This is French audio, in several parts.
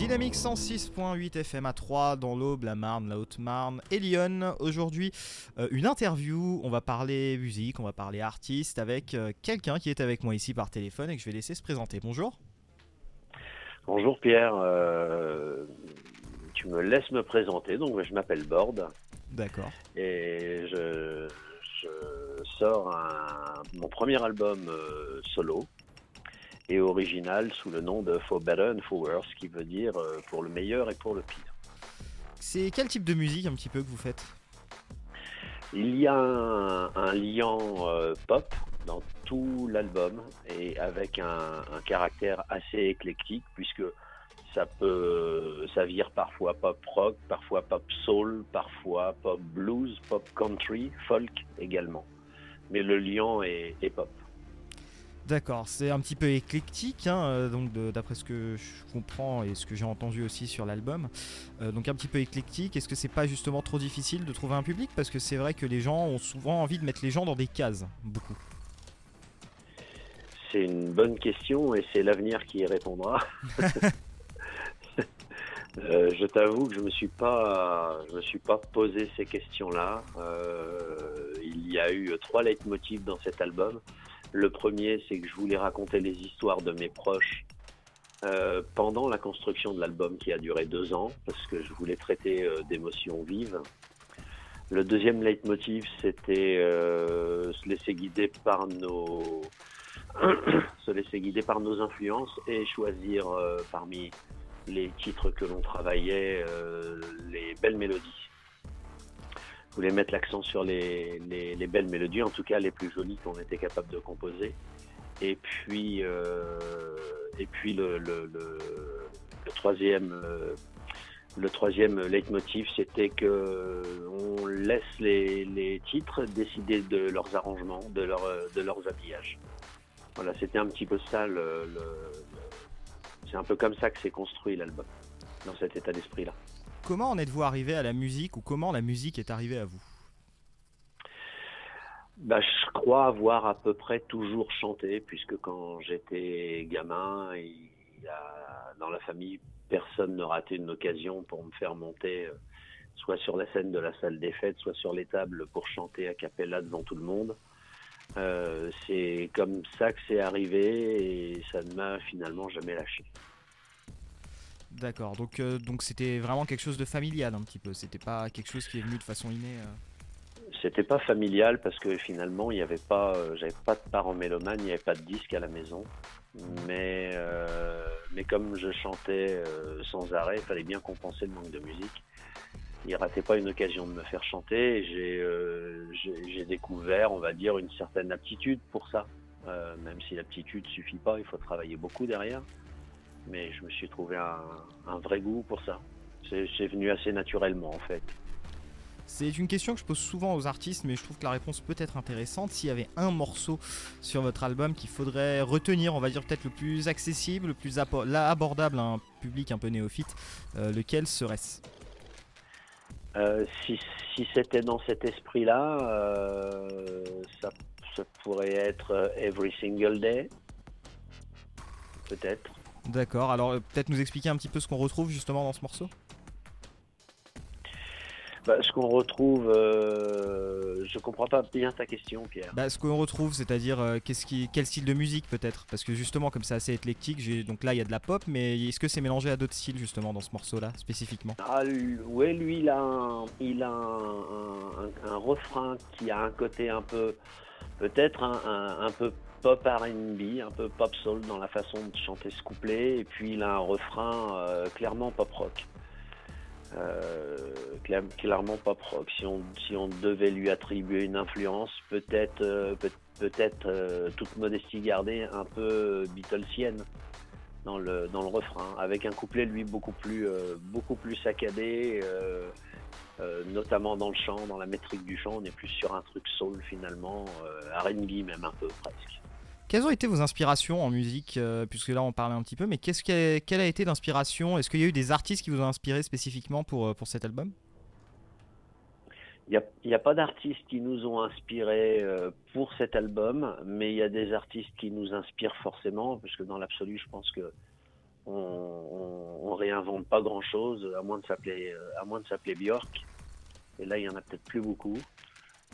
Dynamique 106.8 FM à 3 dans l'Aube, la Marne, la Haute-Marne et Lyon. Aujourd'hui, euh, une interview. On va parler musique, on va parler artiste avec euh, quelqu'un qui est avec moi ici par téléphone et que je vais laisser se présenter. Bonjour. Bonjour Pierre. Euh, tu me laisses me présenter. Donc, je m'appelle Borde D'accord. et je, je sors un- mon premier album solo et original sous le nom de For Better and For Worse, qui veut dire euh, pour le meilleur et pour le pire. C'est quel type de musique un petit peu que vous faites? Il y a un, un lien euh, pop dans tout l'album et avec un, un caractère assez éclectique puisque ça peut, ça vire parfois pop rock, parfois pop soul, parfois pop blues, pop country, folk également. Mais le lien est, est pop. D'accord, c'est un petit peu éclectique, hein, euh, donc d'après ce que je comprends et ce que j'ai entendu aussi sur l'album. Euh, donc un petit peu éclectique. Est-ce que c'est pas justement trop difficile de trouver un public? Parce que c'est vrai que les gens ont souvent envie de mettre les gens dans des cases, beaucoup. C'est une bonne question et c'est l'avenir qui y répondra. Euh, je t'avoue que je me suis pas, je me suis pas posé ces questions-là. Euh, il y a eu trois leitmotivs dans cet album. Le premier, c'est que je voulais raconter les histoires de mes proches euh, pendant la construction de l'album qui a duré deux ans, parce que je voulais traiter euh, d'émotions vives. Le deuxième leitmotiv, c'était euh, se laisser guider par nos se laisser guider par nos influences et choisir euh, parmi les titres que l'on travaillait euh, les belles mélodies. Voulais mettre l'accent sur les, les- les belles mélodies, en tout cas les plus jolies qu'on était capable de composer. Et puis, euh, et puis le, troisième, euh, le troisième leitmotiv, c'était que on laisse les, titres décider de leurs arrangements, de, leur, de leurs habillages. Voilà, c'était un petit peu ça. C'est un peu comme ça que s'est construit l'album, dans cet état d'esprit-là. Comment en êtes-vous arrivé à la musique ou comment la musique est arrivée à vous? Bah, je crois avoir à peu près toujours chanté, puisque quand j'étais gamin, dans la famille, personne ne ratait une occasion pour me faire monter, euh, soit sur la scène de la salle des fêtes, soit sur les tables pour chanter a cappella devant tout le monde. Euh, c'est comme ça que c'est arrivé et ça ne m'a finalement jamais lâché. D'accord, donc euh, donc c'était vraiment quelque chose de familial un petit peu. C'était pas quelque chose qui est venu de façon innée. euh. C'était pas familial parce que finalement il n'y avait pas, euh, j'avais pas de parents mélomanes, il n'y avait pas de disque à la maison. Mais mais comme je chantais sans arrêt, il fallait bien compenser le manque de musique. Il ratait pas une occasion de me faire chanter. et J'ai découvert, on va dire, une certaine aptitude pour ça. Même si l'aptitude suffit pas, il faut travailler beaucoup derrière. Mais je me suis trouvé un, un vrai goût pour ça. C'est venu assez naturellement en fait. C'est une question que je pose souvent aux artistes, mais je trouve que la réponse peut être intéressante. S'il y avait un morceau sur votre album qu'il faudrait retenir, on va dire peut-être le plus accessible, le plus abordable à un public un peu néophyte, euh, lequel serait-ce? Euh, si si c'était dans cet esprit-là, euh, ça, ça pourrait être Every Single Day, peut-être. D'accord, alors euh, peut-être nous expliquer un petit peu ce qu'on retrouve justement dans ce morceau? Bah, ce qu'on retrouve, euh, je comprends pas bien ta question, Pierre. Bah, ce qu'on retrouve, c'est-à-dire euh, qu'est-ce qui, quel style de musique peut-être? Parce que justement, comme c'est assez éclectique, j'ai donc là il y a de la pop, mais est-ce que c'est mélangé à d'autres styles justement dans ce morceau-là spécifiquement? Ah, lui- ouais, lui, il a, un, il a un, un- un refrain qui a un côté un peu, peut-être un peu pop R&B, un peu pop soul dans la façon de chanter ce couplet, et puis il a un refrain euh, clairement pop rock. Euh, cla- clairement pop rock. Si on, devait lui attribuer une influence, peut-être, euh, peut- peut-être toute modestie gardée, un peu Beatlesienne dans le dans le refrain, avec un couplet lui beaucoup plus beaucoup plus saccadé, notamment dans le chant, dans la métrique du chant, on est plus sur un truc soul finalement, R&B même un peu presque. Quelles ont été vos inspirations en musique euh, Puisque là on parlait un petit peu, mais qu'est-ce quelle a été l'inspiration? Est-ce qu'il y a eu des artistes qui vous ont inspiré spécifiquement pour, euh, pour cet album? Il n'y a, pas d'artistes qui nous ont inspirés euh, pour cet album, mais il y a des artistes qui nous inspirent forcément, parce que dans l'absolu, je pense que on, réinvente pas grand chose, à moins de s'appeler, à Björk. Et là, il y en a peut-être plus beaucoup.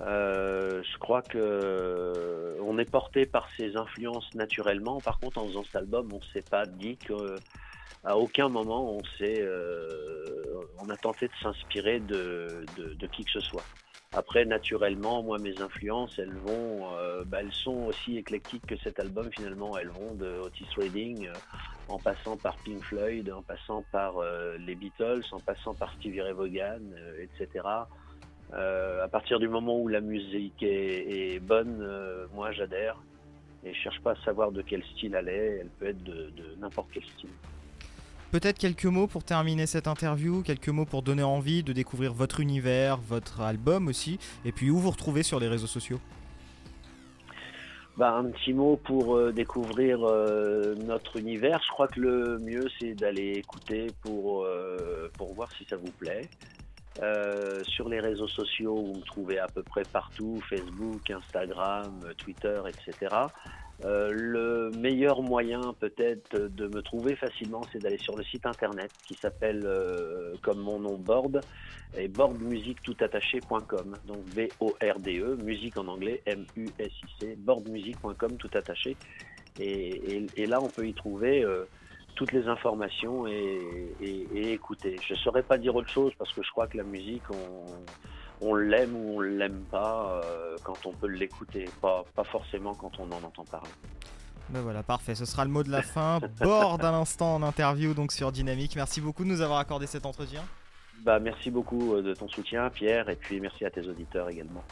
Euh, je crois que on est porté par ses influences naturellement. Par contre, en faisant cet album, on s'est pas dit que à aucun moment on s'est, euh, on a tenté de s'inspirer de, de, qui que ce soit. Après, naturellement, moi, mes influences, elles vont, euh, bah, elles sont aussi éclectiques que cet album. Finalement, elles vont de Otis Redding, en passant par Pink Floyd, en passant par les Beatles, en passant par Stevie Ray Vaughan, etc. Euh, à partir du moment où la musique est, bonne, euh, moi j'adhère et je cherche pas à savoir de quel style elle est. Elle peut être de, n'importe quel style. Peut-être quelques mots pour terminer cette interview, quelques mots pour donner envie de découvrir votre univers, votre album aussi, et puis où vous retrouvez sur les réseaux sociaux. Bah, un petit mot pour euh, découvrir notre univers. Je crois que le mieux c'est d'aller écouter pour, pour voir si ça vous plaît. Euh, sur les réseaux sociaux, vous me trouvez à peu près partout, Facebook, Instagram, Twitter, etc. Euh, le meilleur moyen peut-être de me trouver facilement, c'est d'aller sur le site internet qui s'appelle euh, comme mon nom Board et boardmusiquetoutattaché.com. Donc B-O-R-D-E, musique en anglais, M-U-S-I-C, boardmusique.com tout attaché. Et, et, là, on peut y trouver toutes les informations et, écouter. Je ne saurais pas dire autre chose parce que je crois que la musique, on, l'aime ou on l'aime pas euh, quand on peut l'écouter, pas, pas forcément quand on en entend parler. Ben voilà, parfait, ce sera le mot de la fin. Bord d'un instant en interview donc sur Dynamique. Merci beaucoup de nous avoir accordé cet entretien. Bah, merci beaucoup euh, de ton soutien, Pierre, et puis merci à tes auditeurs également.